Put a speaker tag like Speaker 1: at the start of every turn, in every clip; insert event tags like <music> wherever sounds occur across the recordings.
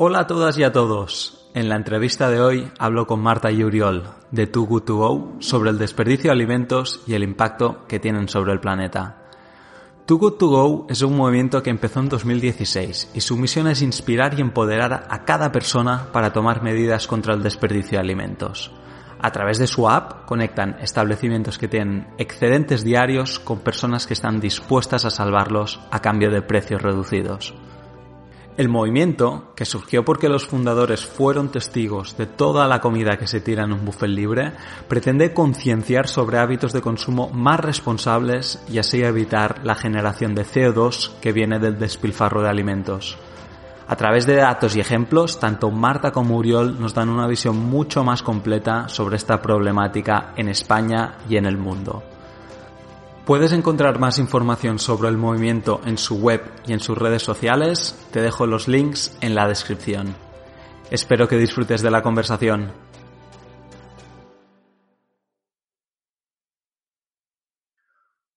Speaker 1: Hola a todas y a todos. En la entrevista de hoy hablo con Marta y Uriol de Too Good To Go sobre el desperdicio de alimentos y el impacto que tienen sobre el planeta. Too Good To Go es un movimiento que empezó en 2016 y su misión es inspirar y empoderar a cada persona para tomar medidas contra el desperdicio de alimentos. A través de su app conectan establecimientos que tienen excedentes diarios con personas que están dispuestas a salvarlos a cambio de precios reducidos. El movimiento, que surgió porque los fundadores fueron testigos de toda la comida que se tira en un buffet libre, pretende concienciar sobre hábitos de consumo más responsables y así evitar la generación de CO2 que viene del despilfarro de alimentos. A través de datos y ejemplos, tanto Marta como Uriol nos dan una visión mucho más completa sobre esta problemática en España y en el mundo. Puedes encontrar más información sobre el movimiento en su web y en sus redes sociales. Te dejo los links en la descripción. Espero que disfrutes de la conversación.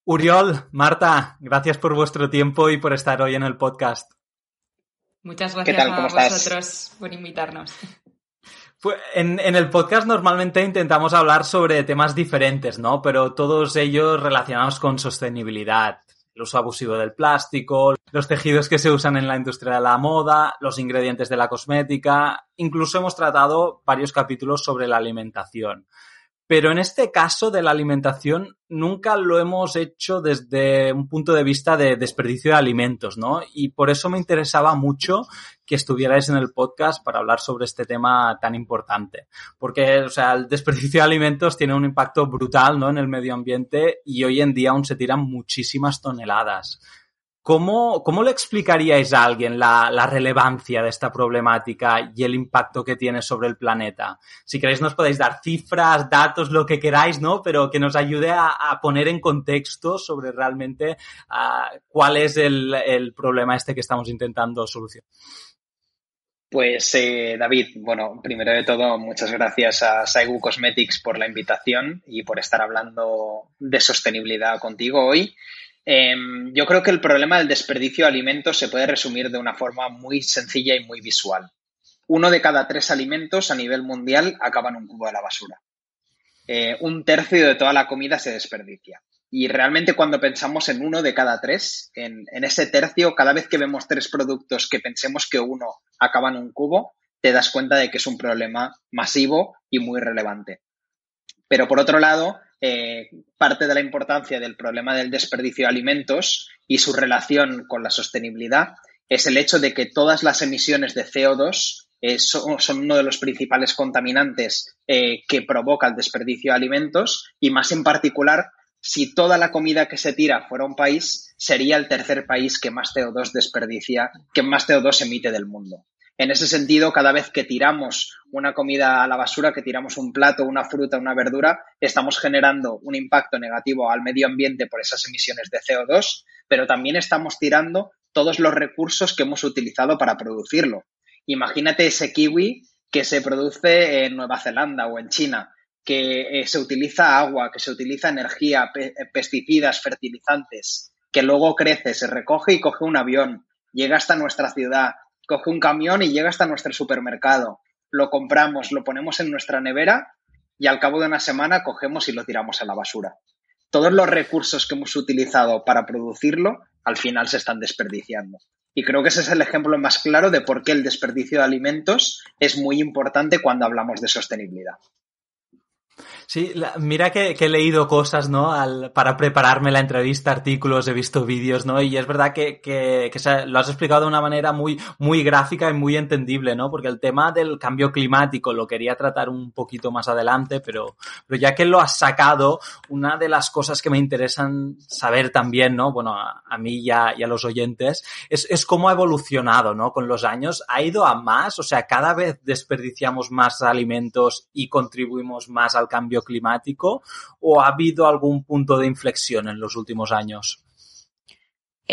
Speaker 1: Uriol, Marta, gracias por vuestro tiempo y por estar hoy en el podcast.
Speaker 2: Muchas gracias a vosotros por invitarnos.
Speaker 1: En, el podcast normalmente intentamos hablar sobre temas diferentes, ¿no? Pero todos ellos relacionados con sostenibilidad. El uso abusivo del plástico, los tejidos que se usan en la industria de la moda, los ingredientes de la cosmética. Incluso hemos tratado varios capítulos sobre la alimentación. Pero en este caso de la alimentación nunca lo hemos hecho desde un punto de vista de desperdicio de alimentos, ¿no? Y por eso me interesaba mucho que estuvierais en el podcast para hablar sobre este tema tan importante. Porque, o sea, el desperdicio de alimentos tiene un impacto brutal, ¿no? En el medio ambiente y hoy en día aún se tiran muchísimas toneladas. ¿Cómo, ¿Cómo, le explicaríais a alguien la, relevancia de esta problemática y el impacto que tiene sobre el planeta? Si queréis nos podéis dar cifras, datos, lo que queráis, ¿no? Pero que nos ayude a, poner en contexto sobre realmente uh, cuál es el, el, problema este que estamos intentando solucionar.
Speaker 3: Pues eh, David, bueno, primero de todo, muchas gracias a Saigu Cosmetics por la invitación y por estar hablando de sostenibilidad contigo hoy. Eh, yo creo que el problema del desperdicio de alimentos se puede resumir de una forma muy sencilla y muy visual. Uno de cada tres alimentos a nivel mundial acaba en un cubo de la basura. Eh, un tercio de toda la comida se desperdicia. Y realmente cuando pensamos en uno de cada tres, en, ese tercio, cada vez que vemos tres productos que pensemos que uno acaba en un cubo, te das cuenta de que es un problema masivo y muy relevante. Pero por otro lado, eh, parte de la importancia del problema del desperdicio de alimentos y su relación con la sostenibilidad es el hecho de que todas las emisiones de CO2 eh, son, uno de los principales contaminantes eh, que provoca el desperdicio de alimentos y más en particular si toda la comida que se tira fuera un país, sería el tercer país que más CO2 desperdicia, que más CO2 emite del mundo. En ese sentido, cada vez que tiramos una comida a la basura, que tiramos un plato, una fruta, una verdura, estamos generando un impacto negativo al medio ambiente por esas emisiones de CO2, pero también estamos tirando todos los recursos que hemos utilizado para producirlo. Imagínate ese kiwi que se produce en Nueva Zelanda o en China, que eh, se utiliza agua, que se utiliza energía, pe pesticidas, fertilizantes, que luego crece, se recoge y coge un avión, llega hasta nuestra ciudad, coge un camión y llega hasta nuestro supermercado. Lo compramos, lo ponemos en nuestra nevera y al cabo de una semana cogemos y lo tiramos a la basura. Todos los recursos que hemos utilizado para producirlo al final se están desperdiciando. Y creo que ese es el ejemplo más claro de por qué el desperdicio de alimentos es muy importante cuando hablamos de sostenibilidad.
Speaker 1: Sí, mira que, he leído cosas, ¿no? para prepararme la entrevista, artículos, he visto vídeos, ¿no? Y es verdad que, lo has explicado de una manera muy, muy gráfica y muy entendible, ¿no? Porque el tema del cambio climático lo quería tratar un poquito más adelante, pero, pero ya que lo has sacado, una de las cosas que me interesan saber también, ¿no? Bueno, a, mí y a, y a, los oyentes, es, es cómo ha evolucionado, ¿no? Con los años, ¿ha ido a más? O sea, cada vez desperdiciamos más alimentos y contribuimos más al cambio climático o ha habido algún punto de inflexión en los últimos años?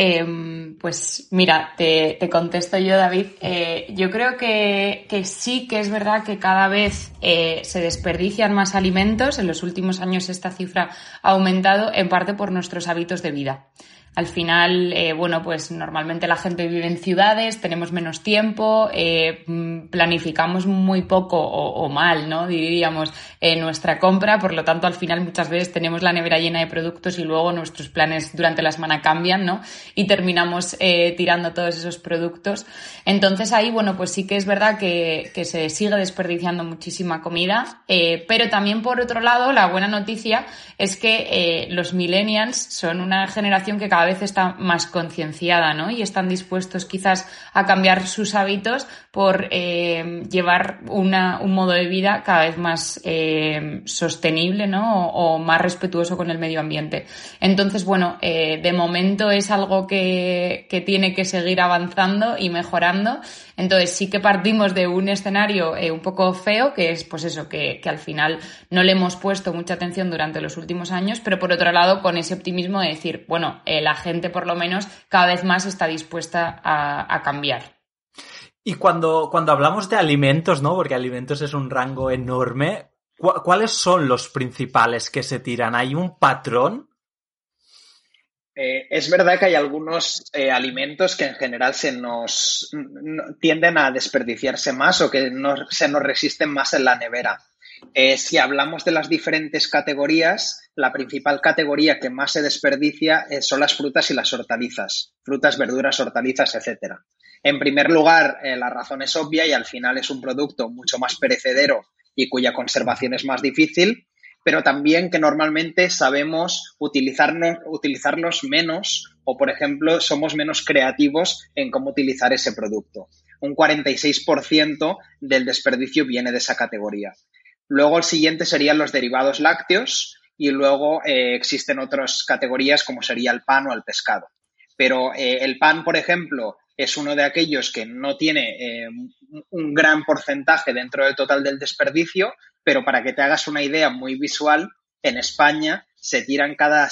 Speaker 2: Em, pues mira, te, contesto yo, David. Eh, yo creo que, sí que es verdad que cada vez eh, se desperdician más alimentos. En los últimos años esta cifra ha aumentado en parte por nuestros hábitos de vida. Al final, eh, bueno, pues normalmente la gente vive en ciudades, tenemos menos tiempo, eh, planificamos muy poco o, mal, ¿no? Diríamos, eh, nuestra compra, por lo tanto, al final muchas veces tenemos la nevera llena de productos y luego nuestros planes durante la semana cambian, ¿no? Y terminamos tirando todos esos productos. Entonces ahí, bueno, pues sí que es verdad que, que se sigue desperdiciando muchísima comida, pero también por otro lado, la buena noticia es que los millennials son una generación que cada vez está más concienciada, ¿no? Y están dispuestos quizás a cambiar sus hábitos por eh, llevar una, un modo de vida cada vez más eh, sostenible, ¿no? O, más respetuoso con el medio ambiente. Entonces, bueno, eh, de momento es algo que, que tiene que seguir avanzando y mejorando. Entonces sí que partimos de un escenario un poco feo, que es pues eso, que, que, al final no le hemos puesto mucha atención durante los últimos años, pero por otro lado con ese optimismo de decir, bueno, la gente por lo menos cada vez más está dispuesta a, cambiar.
Speaker 1: Y cuando, cuando hablamos de alimentos, ¿no? Porque alimentos es un rango enorme, ¿cuáles son los principales que se tiran? ¿Hay un patrón?
Speaker 3: Eh, es verdad que hay algunos eh, alimentos que en general se nos tienden a desperdiciarse más o que se nos resisten más en la nevera. Eh, si hablamos de las diferentes categorías, la principal categoría que más se desperdicia son las frutas y las hortalizas, frutas, verduras, hortalizas, etc. En primer lugar, la razón es obvia y al final es un producto mucho más perecedero y cuya conservación es más difícil, pero también que normalmente sabemos utilizarlos menos o, por ejemplo, somos menos creativos en cómo utilizar ese producto. Un 46% del desperdicio viene de esa categoría. Luego el siguiente serían los derivados lácteos y luego eh, existen otras categorías como sería el pan o el pescado. Pero eh, el pan, por ejemplo, es uno de aquellos que no tiene eh, un gran porcentaje dentro del total del desperdicio, pero para que te hagas una idea muy visual, en España se tiran cada,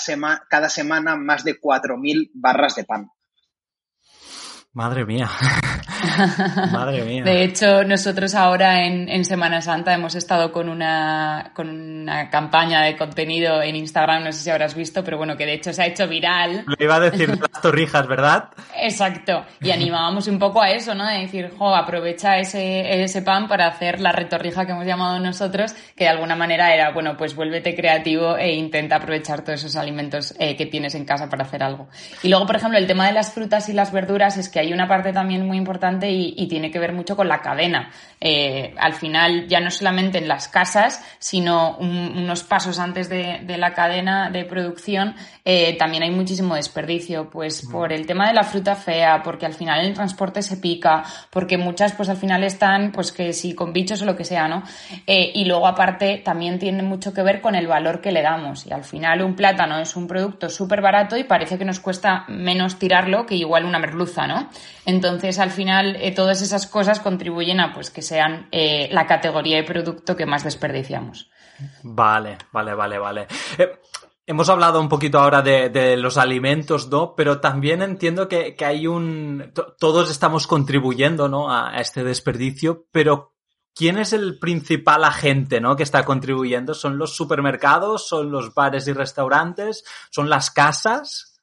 Speaker 3: cada semana más de 4.000 barras de pan.
Speaker 1: Madre mía. <laughs> Madre mía.
Speaker 2: De hecho, nosotros ahora en, Semana Santa hemos estado con una, con una campaña de contenido en Instagram, no sé si habrás visto, pero bueno, que de hecho se ha hecho viral.
Speaker 1: Lo iba a decir las torrijas, ¿verdad?
Speaker 2: Exacto. Y animábamos un poco a eso, ¿no? De decir, jo, aprovecha ese, ese pan para hacer la retorrija que hemos llamado nosotros, que de alguna manera era, bueno, pues vuélvete creativo e intenta aprovechar todos esos alimentos eh, que tienes en casa para hacer algo. Y luego, por ejemplo, el tema de las frutas y las verduras es que hay hay una parte también muy importante y, tiene que ver mucho con la cadena. Eh, al final, ya no solamente en las casas, sino unos pasos antes de, la cadena de producción, eh, también hay muchísimo desperdicio, pues por el tema de la fruta fea, porque al final el transporte se pica, porque muchas pues al final están, pues que si con bichos o lo que sea, ¿no? Eh, y luego aparte también tiene mucho que ver con el valor que le damos. Y al final un plátano es un producto súper barato y parece que nos cuesta menos tirarlo que igual una merluza, ¿no? Entonces, al final, eh, todas esas cosas contribuyen a pues, que sean eh, la categoría de producto que más desperdiciamos.
Speaker 1: Vale, vale, vale, vale. Eh, hemos hablado un poquito ahora de, los alimentos, ¿no? Pero también entiendo que, hay un... Todos estamos contribuyendo, ¿no? A, este desperdicio, pero ¿quién es el principal agente, ¿no? Que está contribuyendo? ¿Son los supermercados? ¿Son los bares y restaurantes? ¿Son las casas?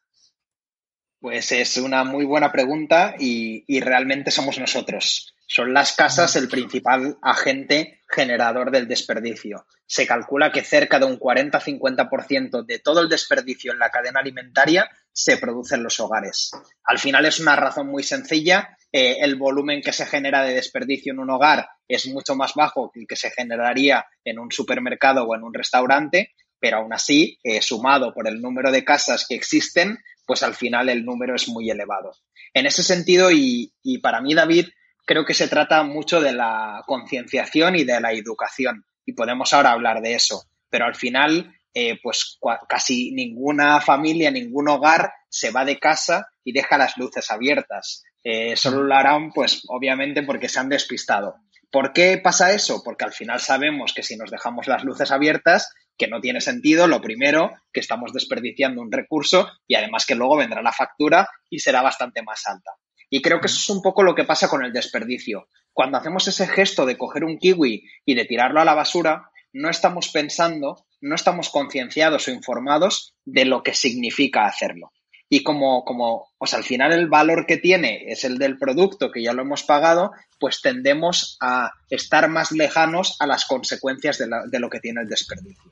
Speaker 3: Pues es una muy buena pregunta y, realmente somos nosotros. Son las casas el principal agente generador del desperdicio. Se calcula que cerca de un 40-50% de todo el desperdicio en la cadena alimentaria se produce en los hogares. Al final es una razón muy sencilla eh, el volumen que se genera de desperdicio en un hogar es mucho más bajo que el que se generaría en un supermercado o en un restaurante, pero aún así, eh, sumado por el número de casas que existen, pues al final el número es muy elevado. En ese sentido, y, para mí, David, creo que se trata mucho de la concienciación y de la educación, y podemos ahora hablar de eso, pero al final, eh, pues casi ninguna familia, ningún hogar se va de casa y deja las luces abiertas. Eh, solo lo harán, pues obviamente porque se han despistado. ¿Por qué pasa eso? Porque al final sabemos que si nos dejamos las luces abiertas, que no tiene sentido, lo primero, que estamos desperdiciando un recurso y además que luego vendrá la factura y será bastante más alta. Y creo que eso es un poco lo que pasa con el desperdicio. Cuando hacemos ese gesto de coger un kiwi y de tirarlo a la basura, no estamos pensando, no estamos concienciados o informados de lo que significa hacerlo y como, como, o sea, al final el valor que tiene es el del producto que ya lo hemos pagado, pues tendemos a estar más lejanos a las consecuencias de, lo que tiene el desperdicio.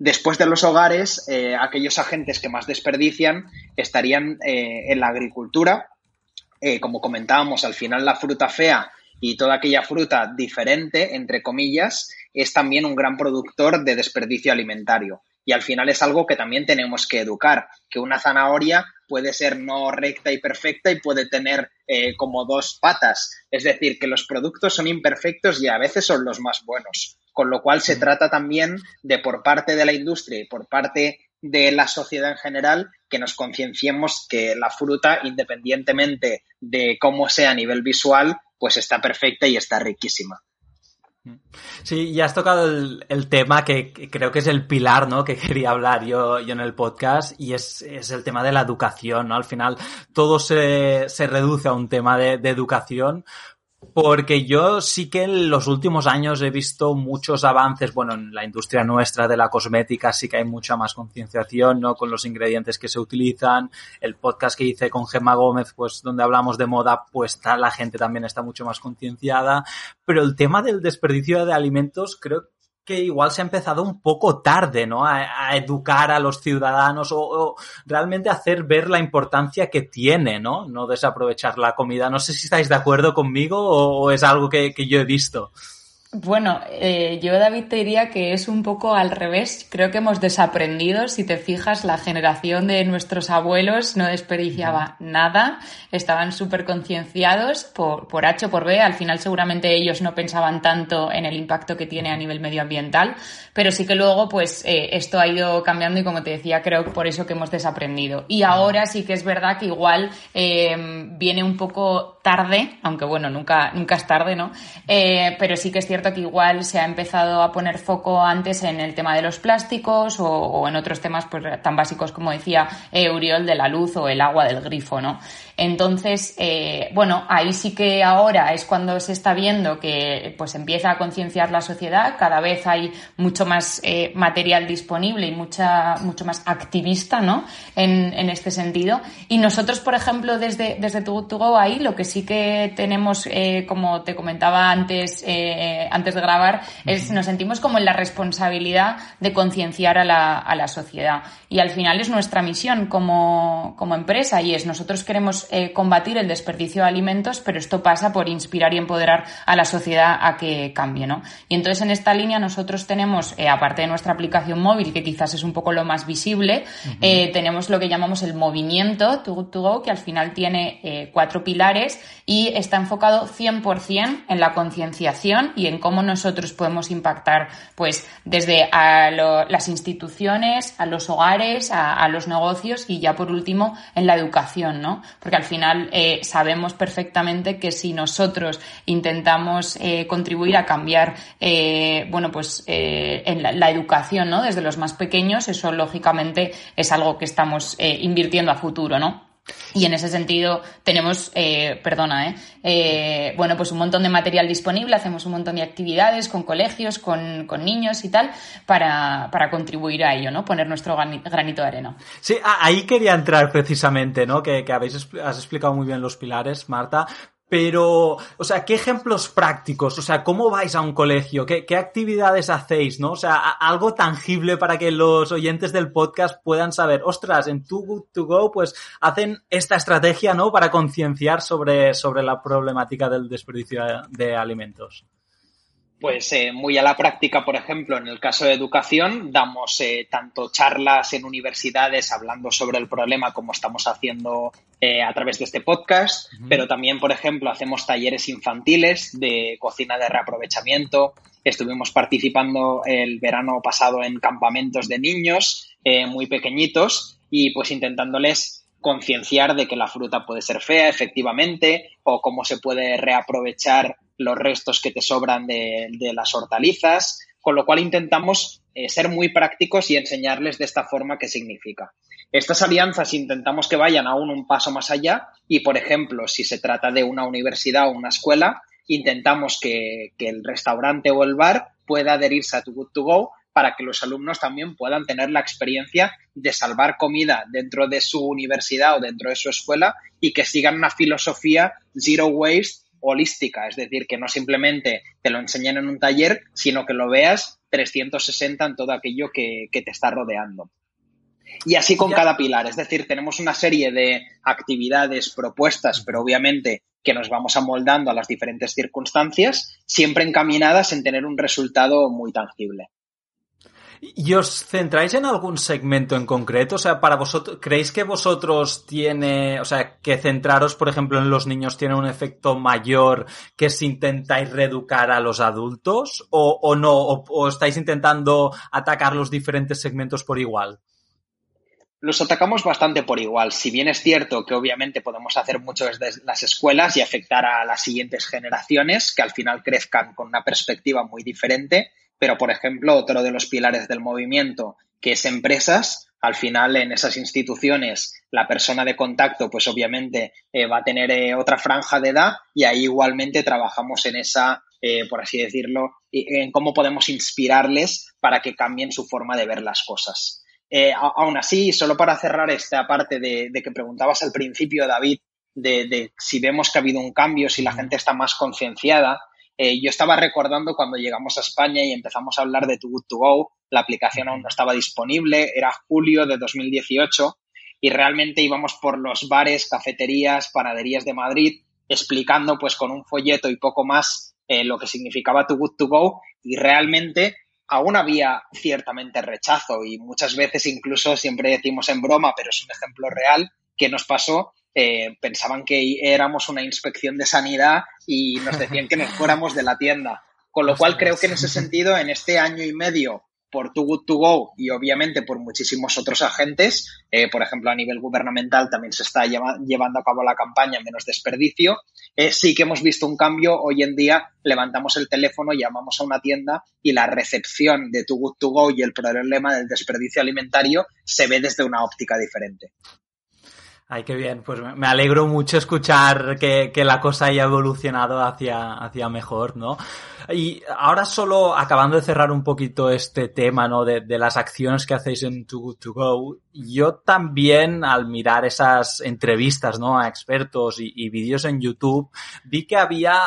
Speaker 3: Después de los hogares, eh, aquellos agentes que más desperdician estarían eh, en la agricultura. Eh, como comentábamos, al final la fruta fea y toda aquella fruta diferente, entre comillas, es también un gran productor de desperdicio alimentario y al final es algo que también tenemos que educar, que una zanahoria puede ser no recta y perfecta y puede tener como dos patas. Es decir, que los productos son imperfectos y a veces son los más buenos. Con lo cual se trata también de por parte de la industria y por parte de la sociedad en general que nos concienciemos que la fruta, independientemente de cómo sea a nivel visual, pues está perfecta y está riquísima.
Speaker 1: Sí, ya has tocado el, tema que, creo que es el pilar, ¿no? Que <laughs> quería hablar yo, yo en el podcast y es, el tema de la educación, ¿no? Al final todo se, se reduce a un tema de, de educación porque yo sí que en los últimos años he visto muchos avances, bueno, en la industria nuestra de la cosmética sí que hay mucha más concienciación, ¿no? Con los ingredientes que se utilizan. El podcast que hice con Gemma Gómez, pues donde hablamos de moda, pues la gente también está mucho más concienciada. Pero el tema del desperdicio de alimentos creo que igual se ha empezado un poco tarde, ¿no? A, educar a los ciudadanos o, realmente hacer ver la importancia que tiene, ¿no? No desaprovechar la comida. No sé si estáis de acuerdo conmigo o, es algo que, yo he visto.
Speaker 2: Bueno, eh, yo David te diría que es un poco al revés. Creo que hemos desaprendido. Si te fijas, la generación de nuestros abuelos no desperdiciaba nada. Estaban súper concienciados por, por H o por B. Al final seguramente ellos no pensaban tanto en el impacto que tiene a nivel medioambiental. Pero sí que luego, pues, eh, esto ha ido cambiando y como te decía, creo que por eso que hemos desaprendido. Y ahora sí que es verdad que igual eh, viene un poco tarde, aunque bueno, nunca, nunca es tarde, ¿no? pero sí que es cierto que igual se ha empezado a poner foco antes en el tema de los plásticos o, en otros temas pues, tan básicos como decía eh, Uriol de la luz o el agua del grifo, ¿no? Entonces, eh, bueno, ahí sí que ahora es cuando se está viendo que pues empieza a concienciar la sociedad, cada vez hay mucho más eh, material disponible y mucha, mucho más activista, ¿no? En, en este sentido. Y nosotros, por ejemplo, desde, desde Go ahí, lo que sí que tenemos, eh, como te comentaba antes, antes de grabar, es nos sentimos como en la responsabilidad de concienciar a la, a la sociedad. Y al final es nuestra misión como, como empresa y es nosotros queremos eh, combatir el desperdicio de alimentos, pero esto pasa por inspirar y empoderar a la sociedad a que cambie, ¿no? Y entonces en esta línea nosotros tenemos, eh, aparte de nuestra aplicación móvil, que quizás es un poco lo más visible, eh, tenemos lo que llamamos el movimiento to, Go, que al final tiene cuatro pilares y está enfocado 100% en la concienciación y en cómo nosotros podemos impactar, pues, desde a las instituciones, a los hogares, a, a, los negocios y ya por último en la educación, ¿no? Porque al final eh, sabemos perfectamente que si nosotros intentamos eh, contribuir a cambiar, eh, bueno, pues en la, educación, ¿no? Desde los más pequeños, eso lógicamente es algo que estamos invirtiendo a futuro, ¿no? Y en ese sentido tenemos, eh, perdona, eh, eh, bueno, pues un montón de material disponible, hacemos un montón de actividades con colegios, con, con niños y tal, para, para, contribuir a ello, ¿no? Poner nuestro granito de arena.
Speaker 1: Sí, ahí quería entrar precisamente, ¿no? Que, que habéis has explicado muy bien los pilares, Marta, Pero, o sea, ¿qué ejemplos prácticos? O sea, ¿cómo vais a un colegio? ¿Qué, qué actividades hacéis? ¿No? O sea, algo tangible para que los oyentes del podcast puedan saber, ostras, en Too Good To Go, pues hacen esta estrategia, ¿no? Para concienciar sobre, sobre la problemática del desperdicio de alimentos.
Speaker 3: Pues eh, muy a la práctica, por ejemplo, en el caso de educación, damos eh, tanto charlas en universidades hablando sobre el problema como estamos haciendo eh, a través de este podcast, pero también, por ejemplo, hacemos talleres infantiles de cocina de reaprovechamiento. Estuvimos participando el verano pasado en campamentos de niños muy pequeñitos y pues intentándoles concienciar de que la fruta puede ser fea, efectivamente, o cómo se puede reaprovechar los restos que te sobran de, las hortalizas, con lo cual intentamos eh, ser muy prácticos y enseñarles de esta forma qué significa. Estas alianzas intentamos que vayan aún un paso más allá y, por ejemplo, si se trata de una universidad o una escuela, intentamos que, que el restaurante o el bar pueda adherirse a Too Good To Go para que los alumnos también puedan tener la experiencia de salvar comida dentro de su universidad o dentro de su escuela y que sigan una filosofía zero waste holística, es decir, que no simplemente te lo enseñen en un taller, sino que lo veas 360 en todo aquello que, te está rodeando. Y así con cada pilar, es decir, tenemos una serie de actividades propuestas, pero obviamente que nos vamos amoldando a las diferentes circunstancias, siempre encaminadas en tener un resultado muy tangible.
Speaker 1: ¿Y os centráis en algún segmento en concreto? O sea, para vosotros, ¿creéis que vosotros tiene, o sea, que centraros, por ejemplo, en los niños tiene un efecto mayor que si intentáis reeducar a los adultos? ¿O, no? O, estáis intentando atacar los diferentes segmentos por igual?
Speaker 3: Los atacamos bastante por igual. Si bien es cierto que obviamente podemos hacer mucho desde las escuelas y afectar a las siguientes generaciones, que al final crezcan con una perspectiva muy diferente, pero, por ejemplo, otro de los pilares del movimiento, que es empresas, al final en esas instituciones la persona de contacto, pues obviamente eh, va a tener eh, otra franja de edad y ahí igualmente trabajamos en esa, eh, por así decirlo, en cómo podemos inspirarles para que cambien su forma de ver las cosas. aún así, solo para cerrar esta parte de, que preguntabas al principio, David, de, de, si vemos que ha habido un cambio, si la gente está más concienciada, eh, yo estaba recordando cuando llegamos a España y empezamos a hablar de Too Good To Go, la aplicación aún no estaba disponible, era julio de 2018 y realmente íbamos por los bares, cafeterías, panaderías de Madrid explicando pues con un folleto y poco más eh, lo que significaba Too Good To Go y realmente aún había ciertamente rechazo y muchas veces incluso siempre decimos en broma, pero es un ejemplo real que nos pasó eh, pensaban que éramos una inspección de sanidad y nos decían que nos fuéramos de la tienda. Con lo cual creo que en ese sentido, en este año y medio por Too Good To Go y obviamente por muchísimos otros agentes, eh, por ejemplo a nivel gubernamental también se está llevando a cabo la campaña Menos Desperdicio, eh, sí que hemos visto un cambio. Hoy en día levantamos el teléfono, llamamos a una tienda y la recepción de Too Good To Go y el problema del desperdicio alimentario se ve desde una óptica diferente.
Speaker 1: Ay, qué bien. Pues me alegro mucho escuchar que, que, la cosa haya evolucionado hacia, hacia mejor, ¿no? Y ahora solo acabando de cerrar un poquito este tema, ¿no? De, de las acciones que hacéis en Too Good To Go, yo también al mirar esas entrevistas, ¿no? A expertos y, y vídeos en YouTube, vi que había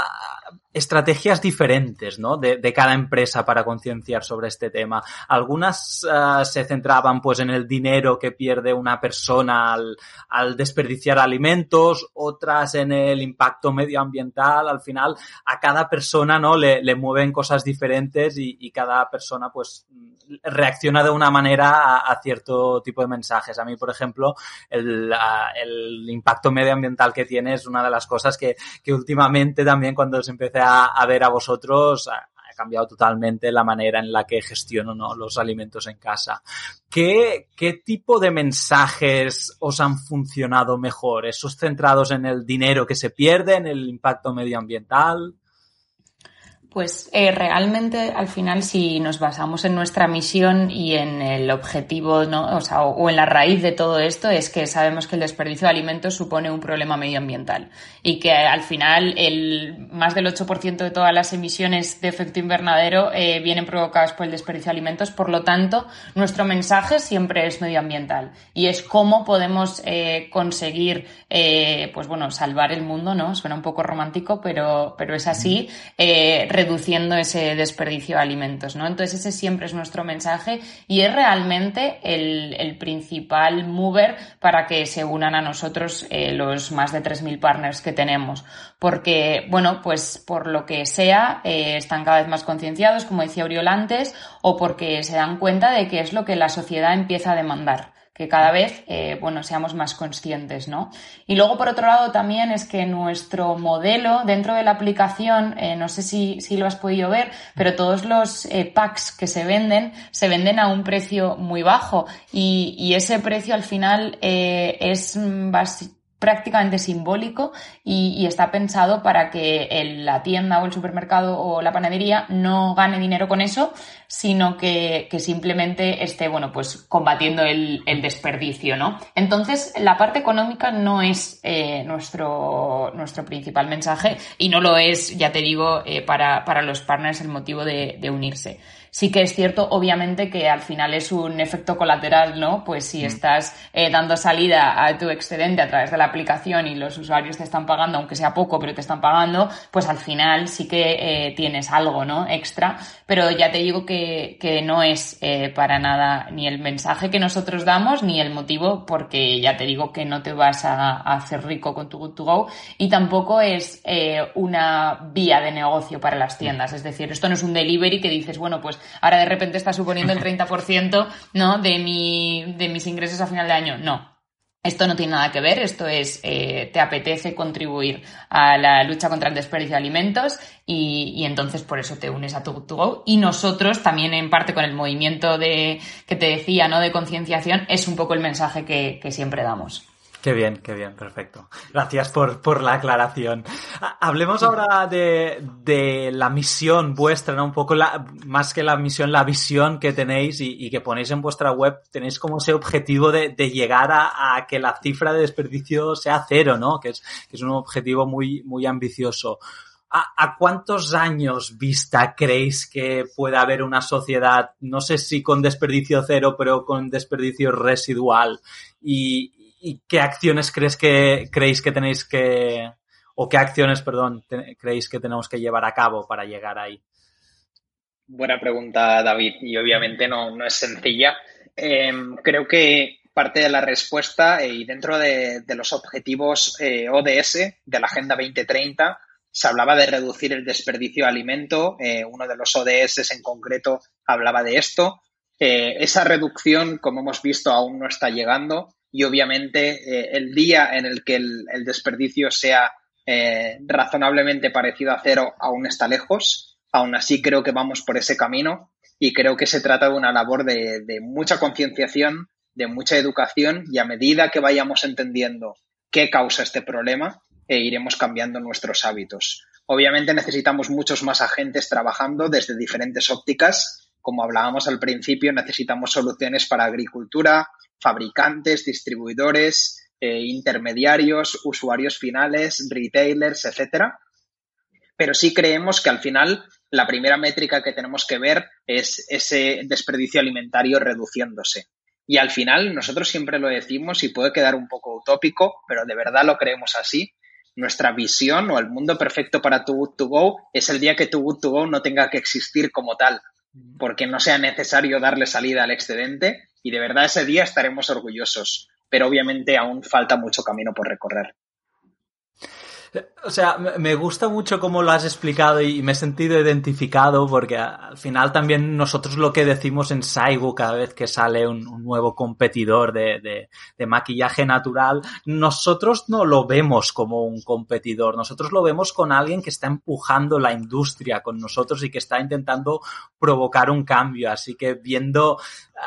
Speaker 1: estrategias diferentes, ¿no? De, cada empresa para concienciar sobre este tema. Algunas uh, se centraban, pues, en el dinero que pierde una persona al, desperdiciar alimentos, otras en el impacto medioambiental. Al final, a cada persona, ¿no? Le, mueven cosas diferentes y, cada persona, pues, reacciona de una manera a, cierto tipo de mensajes. A mí, por ejemplo, el, uh, impacto medioambiental que tiene es una de las cosas que, que últimamente también cuando se empecé a, ver a vosotros, ha, cambiado totalmente la manera en la que gestiono ¿no? los alimentos en casa. ¿Qué, ¿Qué tipo de mensajes os han funcionado mejor? ¿Esos centrados en el dinero que se pierde, en el impacto medioambiental?
Speaker 2: Pues eh, realmente al final si nos basamos en nuestra misión y en el objetivo, ¿no? o, sea, o, en la raíz de todo esto es que sabemos que el desperdicio de alimentos supone un problema medioambiental y que al final el más del 8% de todas las emisiones de efecto invernadero eh, vienen provocadas por el desperdicio de alimentos. Por lo tanto, nuestro mensaje siempre es medioambiental y es cómo podemos eh, conseguir, pues bueno, salvar el mundo, ¿no? Suena un poco romántico, pero, pero es así. Reduciendo ese desperdicio de alimentos, ¿no? Entonces ese siempre es nuestro mensaje y es realmente el, el principal mover para que se unan a nosotros eh, los más de 3.000 partners que tenemos. Porque, bueno, pues por lo que sea, eh, están cada vez más concienciados, como decía Oriol antes, o porque se dan cuenta de que es lo que la sociedad empieza a demandar que cada vez, eh, bueno, seamos más conscientes, ¿no? Y luego, por otro lado, también es que nuestro modelo dentro de la aplicación, eh, no sé si, si, lo has podido ver, pero todos los eh, packs que se venden, se venden a un precio muy bajo y, y ese precio al final es básicamente prácticamente simbólico y, está pensado para que la tienda o el supermercado o la panadería no gane dinero con eso, sino que, que simplemente esté, bueno, pues combatiendo el, el, desperdicio, ¿no? Entonces, la parte económica no es eh, nuestro, nuestro principal mensaje y no lo es, ya te digo, eh, para, para los partners el motivo de, de unirse. Sí que es cierto, obviamente, que al final es un efecto colateral, ¿no? Pues si mm. estás eh, dando salida a tu excedente a través de la aplicación y los usuarios te están pagando, aunque sea poco, pero te están pagando, pues al final sí que eh, tienes algo, ¿no? Extra. Pero ya te digo que, que no es eh, para nada ni el mensaje que nosotros damos ni el motivo, porque ya te digo que no te vas a, a hacer rico con tu Good to Go y tampoco es eh, una vía de negocio para las tiendas. Es decir, esto no es un delivery que dices, bueno, pues ahora de repente está suponiendo el <laughs> 30% ¿no? de, mi, de mis ingresos a final de año. No, esto no tiene nada que ver, esto es, eh, te apetece contribuir a la lucha contra el desperdicio de alimentos y, y entonces por eso te unes a To, to Go. Y nosotros también en parte con el movimiento de, que te decía, ¿no? De concienciación, es un poco el mensaje que, que siempre damos.
Speaker 1: Qué bien, qué bien, perfecto. Gracias por, por la aclaración. Hablemos ahora de, de, la misión vuestra, ¿no? Un poco la, más que la misión, la visión que tenéis y, y que ponéis en vuestra web. Tenéis como ese objetivo de, de llegar a, a, que la cifra de desperdicio sea cero, ¿no? Que es, que es un objetivo muy, muy ambicioso. ¿A, ¿A, cuántos años vista creéis que puede haber una sociedad, no sé si con desperdicio cero, pero con desperdicio residual? Y, ¿Y qué acciones crees que, creéis que tenéis que, o qué acciones, perdón, creéis que tenemos que llevar a cabo para llegar ahí?
Speaker 3: Buena pregunta, David, y obviamente no, no es sencilla. Eh, creo que parte de la respuesta, eh, y dentro de, los objetivos eh, ODS de la Agenda 2030, se hablaba de reducir el desperdicio de alimento. Eh, uno de los ODS en concreto hablaba de esto. Esa reducción, como hemos visto, aún no está llegando y obviamente eh, el día en el que el, desperdicio sea eh, razonablemente parecido a cero aún está lejos. Aún así creo que vamos por ese camino y creo que se trata de una labor de, mucha concienciación, de mucha educación y a medida que vayamos entendiendo qué causa este problema, eh, iremos cambiando nuestros hábitos. Obviamente necesitamos muchos más agentes trabajando desde diferentes ópticas. Como hablábamos al principio, necesitamos soluciones para agricultura, fabricantes, distribuidores, eh, intermediarios, usuarios finales, retailers, etcétera. Pero sí creemos que al final la primera métrica que tenemos que ver es ese desperdicio alimentario reduciéndose. Y al final, nosotros siempre lo decimos y puede quedar un poco utópico, pero de verdad lo creemos así. Nuestra visión o el mundo perfecto para tu Good to Go es el día que tu Good to Go no tenga que existir como tal, porque no sea necesario darle salida al excedente y de verdad ese día estaremos orgullosos, pero obviamente aún falta mucho camino por recorrer.
Speaker 1: O sea, me gusta mucho cómo lo has explicado y me he sentido identificado porque al final también nosotros lo que decimos en Saigu cada vez que sale un, un nuevo competidor de, de, de, maquillaje natural, nosotros no lo vemos como un competidor, nosotros lo vemos con alguien que está empujando la industria con nosotros y que está intentando provocar un cambio. Así que viendo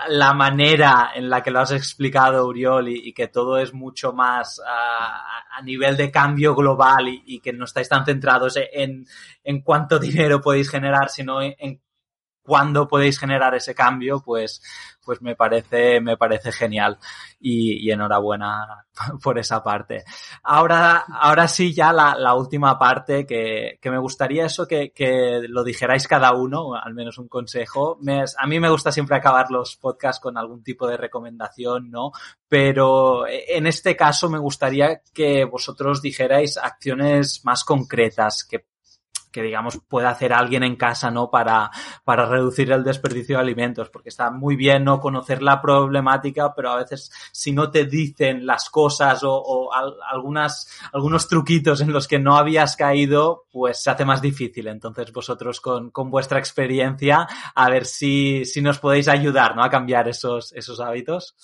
Speaker 1: la manera en la que lo has explicado, Uriol, y, y que todo es mucho más uh, a nivel de cambio global, y, que no estáis tan centrados en, en cuánto <laughs> dinero podéis generar, sino en, cuándo podéis generar ese cambio, pues, pues me parece, me parece genial y, enhorabuena <laughs> por esa parte. Ahora, ahora sí, ya la, última parte que, me gustaría eso que, lo dijerais cada uno, al menos un consejo. a mí me gusta siempre acabar los podcasts con algún tipo de recomendación, ¿no? Pero en este caso me gustaría que vosotros dijerais acciones más concretas que que digamos puede hacer alguien en casa, ¿no? Para, para reducir el desperdicio de alimentos, porque está muy bien no conocer la problemática, pero a veces si no te dicen las cosas o, algunas, algunos truquitos en los que no habías caído, pues se hace más difícil. Entonces vosotros con, con vuestra experiencia, a ver si, si nos podéis ayudar, ¿no? A cambiar esos, esos hábitos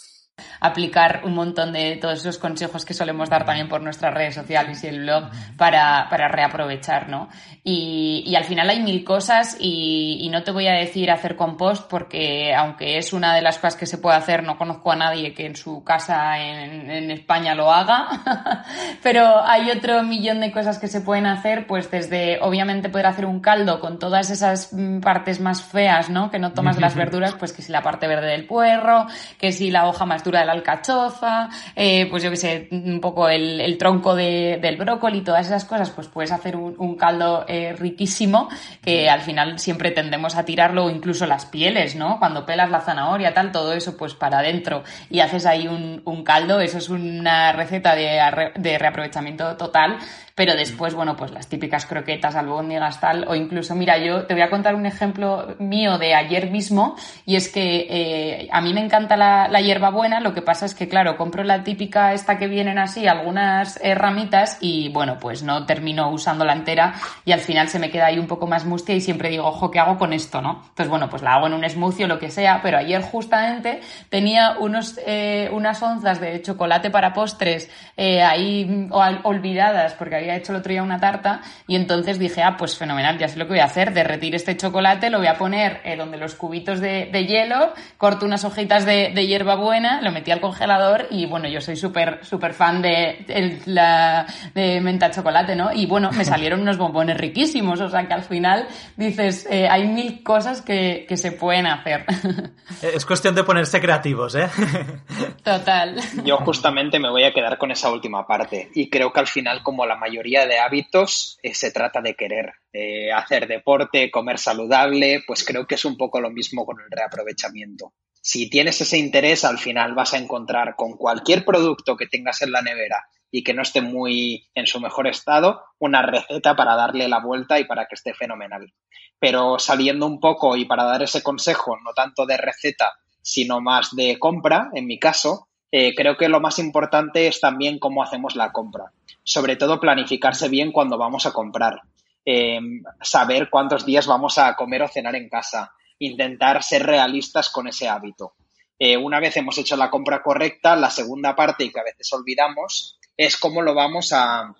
Speaker 2: aplicar un montón de todos esos consejos que solemos dar también por nuestras redes sociales y el blog para, para reaprovechar, ¿no? Y, y, al final hay mil cosas y, y, no te voy a decir hacer compost porque aunque es una de las cosas que se puede hacer, no conozco a nadie que en su casa en, en España lo haga, <laughs> pero hay otro millón de cosas que se pueden hacer, pues desde obviamente poder hacer un caldo con todas esas mm, partes más feas, ¿no? Que no tomas las verduras, pues que si la parte verde del puerro, que si la hoja más de la alcachofa, eh, pues yo que sé, un poco el, tronco del brócoli, todas esas cosas, pues puedes hacer un, caldo eh, riquísimo que al final siempre tendemos a tirarlo, incluso las pieles, ¿no? Cuando pelas la zanahoria, tal, todo eso pues para adentro y haces ahí un, caldo, eso es una receta de, de reaprovechamiento total pero después, bueno, pues las típicas croquetas, albóndigas, tal, o incluso, mira, yo te voy a contar un ejemplo mío de ayer mismo, y es que eh, a mí me encanta la, la, hierbabuena, lo que pasa es que, claro, compro la típica esta que vienen así, algunas ramitas, y bueno, pues no termino usándola entera, y al final se me queda ahí un poco más mustia, y siempre digo, ojo, ¿qué hago con esto, no? Entonces, bueno, pues la hago en un smoothie o lo que sea, pero ayer justamente tenía unos, eh, unas onzas de chocolate para postres eh, ahí mm, olvidadas, porque había hecho el otro día una tarta y entonces dije, ah, pues fenomenal, ya sé lo que voy a hacer, derretir este chocolate, lo voy a poner eh, donde los cubitos de, hielo, corto unas hojitas de, de, hierbabuena, lo metí al congelador y bueno, yo soy súper, súper fan de, la, de menta chocolate, ¿no? Y bueno, me <laughs> salieron unos bombones riquísimos, o sea que al final dices, eh, hay mil cosas que, que se pueden hacer. <laughs>
Speaker 1: Es cuestión de ponerse creativos, ¿eh? <laughs>
Speaker 2: Total.
Speaker 3: Yo justamente me voy a quedar con esa última parte y creo que al final como la mayoría de hábitos eh, se trata de querer. Eh, hacer deporte, comer saludable, pues creo que es un poco lo mismo con el reaprovechamiento. Si tienes ese interés, al final vas a encontrar con cualquier producto que tengas en la nevera y que no esté muy en su mejor estado, una receta para darle la vuelta y para que esté fenomenal. Pero saliendo un poco y para dar ese consejo, no tanto de receta, sino más de compra, en mi caso, eh, creo que lo más importante es también cómo hacemos la compra. Sobre todo planificarse bien cuando vamos a comprar. Eh, saber cuántos días vamos a comer o cenar en casa. Intentar ser realistas con ese hábito. Eh, una vez hemos hecho la compra correcta, la segunda parte y que a veces olvidamos es cómo lo vamos a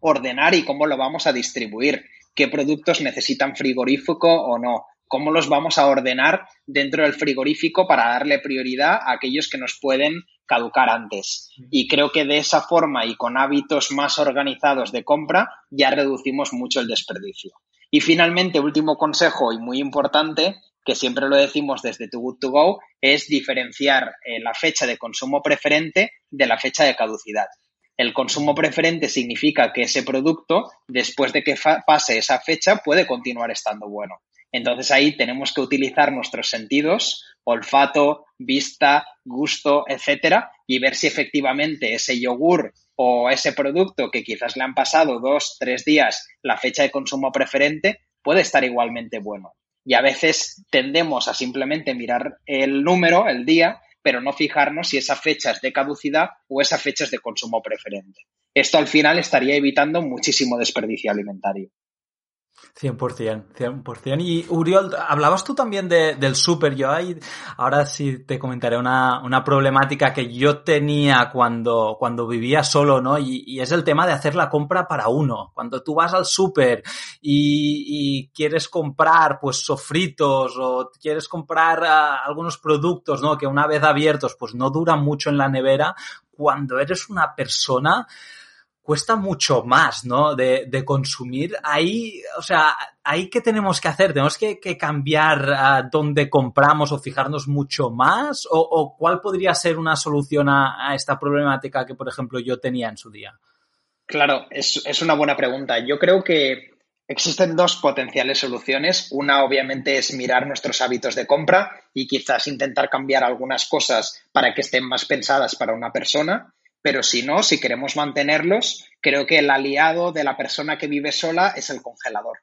Speaker 3: ordenar y cómo lo vamos a distribuir. ¿Qué productos necesitan frigorífico o no? cómo los vamos a ordenar dentro del frigorífico para darle prioridad a aquellos que nos pueden caducar antes. Y creo que de esa forma y con hábitos más organizados de compra ya reducimos mucho el desperdicio. Y finalmente, último consejo y muy importante, que siempre lo decimos desde Too Good To Go, es diferenciar eh, la fecha de consumo preferente de la fecha de caducidad. El consumo preferente significa que ese producto, después de que pase esa fecha, puede continuar estando bueno. Entonces ahí tenemos que utilizar nuestros sentidos, olfato, vista, gusto, etcétera, y ver si efectivamente ese yogur o ese producto que quizás le han pasado dos, tres días la fecha de consumo preferente puede estar igualmente bueno. Y a veces tendemos a simplemente mirar el número, el día, pero no fijarnos si esa fecha es de caducidad o esa fecha es de consumo preferente. Esto al final estaría evitando muchísimo desperdicio alimentario.
Speaker 1: 100%, 100%. Y Uriol, hablabas tú también de, del súper. Yo ahí, ahora sí te comentaré una, una problemática que yo tenía cuando, cuando vivía solo, ¿no? Y, es el tema de hacer la compra para uno. Cuando tú vas al súper y, quieres comprar, pues, sofritos o quieres comprar uh, algunos productos, ¿no? Que una vez abiertos, pues no duran mucho en la nevera. Cuando eres una persona, cuesta mucho más, ¿no? De, consumir. Ahí, o sea, ahí qué tenemos que hacer? ¿Tenemos que, cambiar uh, dónde compramos o fijarnos mucho más? ¿O, cuál podría ser una solución a, a, esta problemática que, por ejemplo, yo tenía en su día?
Speaker 3: Claro, es, es una buena pregunta. Yo creo que Existen dos potenciales soluciones. Una, obviamente, es mirar nuestros hábitos de compra y quizás intentar cambiar algunas cosas para que estén más pensadas para una persona. Pero si no, si queremos mantenerlos, creo que el aliado de la persona que vive sola es el congelador.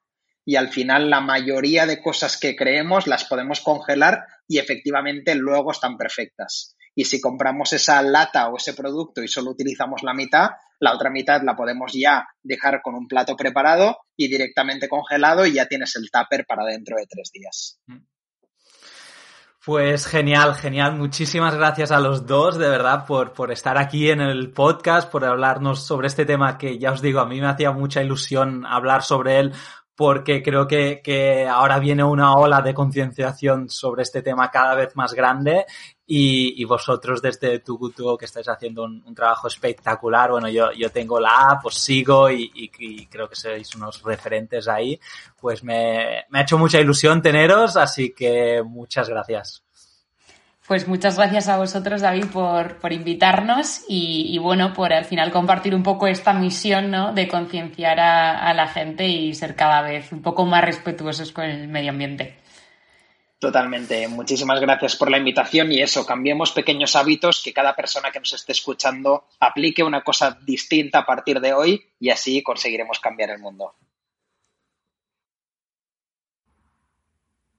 Speaker 3: Y al final la mayoría de cosas que creemos las podemos congelar y efectivamente luego están perfectas. Y si compramos esa lata o ese producto y solo utilizamos la mitad, la otra mitad la podemos ya dejar con un plato preparado y directamente congelado y ya tienes el tupper para dentro de tres días.
Speaker 1: Pues genial, genial. Muchísimas gracias a los dos, de verdad, por, por estar aquí en el podcast, por hablarnos sobre este tema que ya os digo, a mí me hacía mucha ilusión hablar sobre él porque creo que, que ahora viene una ola de concienciación sobre este tema cada vez más grande y, vosotros desde Tugutu que estáis haciendo un, trabajo espectacular. Bueno, yo, yo tengo la app, os sigo y, creo que sois unos referentes ahí. Pues me, ha hecho mucha ilusión teneros, así que muchas gracias.
Speaker 2: Pues muchas gracias a vosotros, David, por, por invitarnos y, y, bueno, por al final compartir un poco esta misión ¿no? de concienciar a, a, la gente y ser cada vez un poco más respetuosos con el medio ambiente.
Speaker 3: Totalmente. Muchísimas gracias por la invitación y eso, cambiemos pequeños hábitos, que cada persona que nos esté escuchando aplique una cosa distinta a partir de hoy y así conseguiremos cambiar el mundo.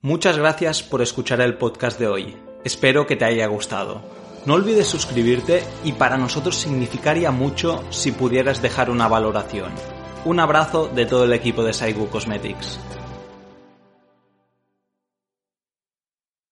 Speaker 1: Muchas gracias por escuchar el podcast de hoy. Espero que te haya gustado. No olvides suscribirte y para nosotros significaría mucho si pudieras dejar una valoración. Un abrazo de todo el equipo de Saigu Cosmetics.